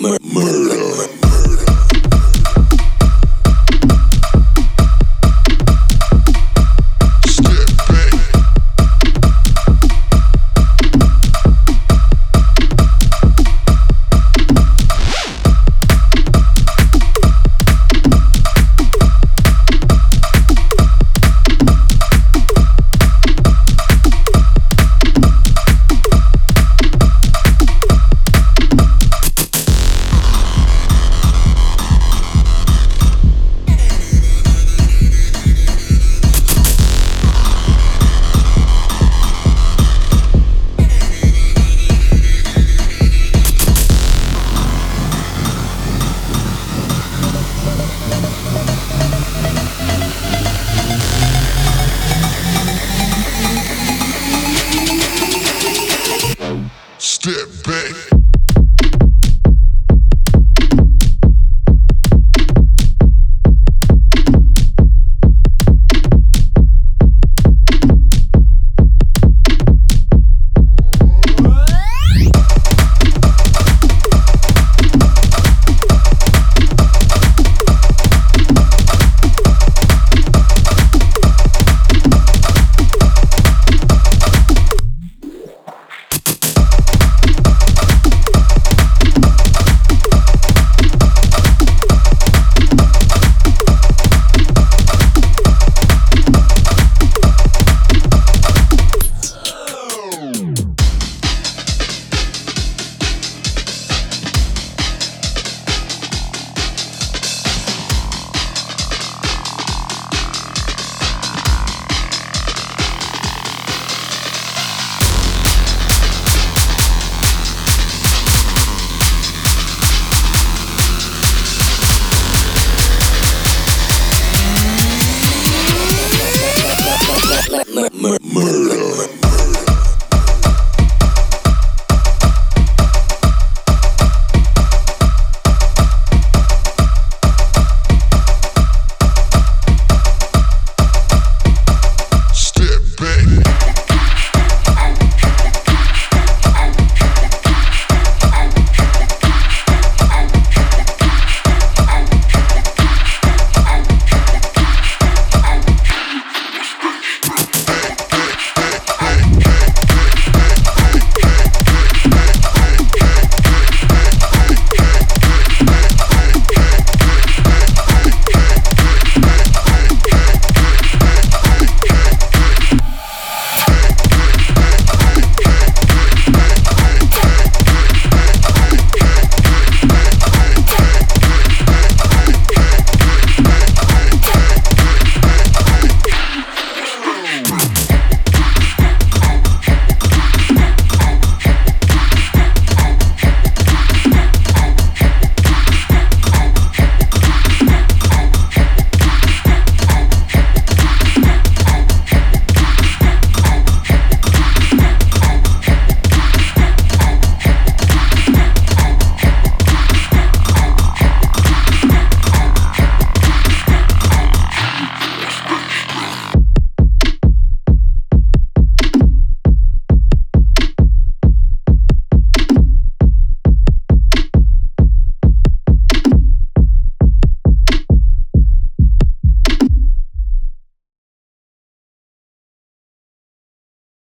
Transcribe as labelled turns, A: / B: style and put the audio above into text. A: murder. Step back. murder.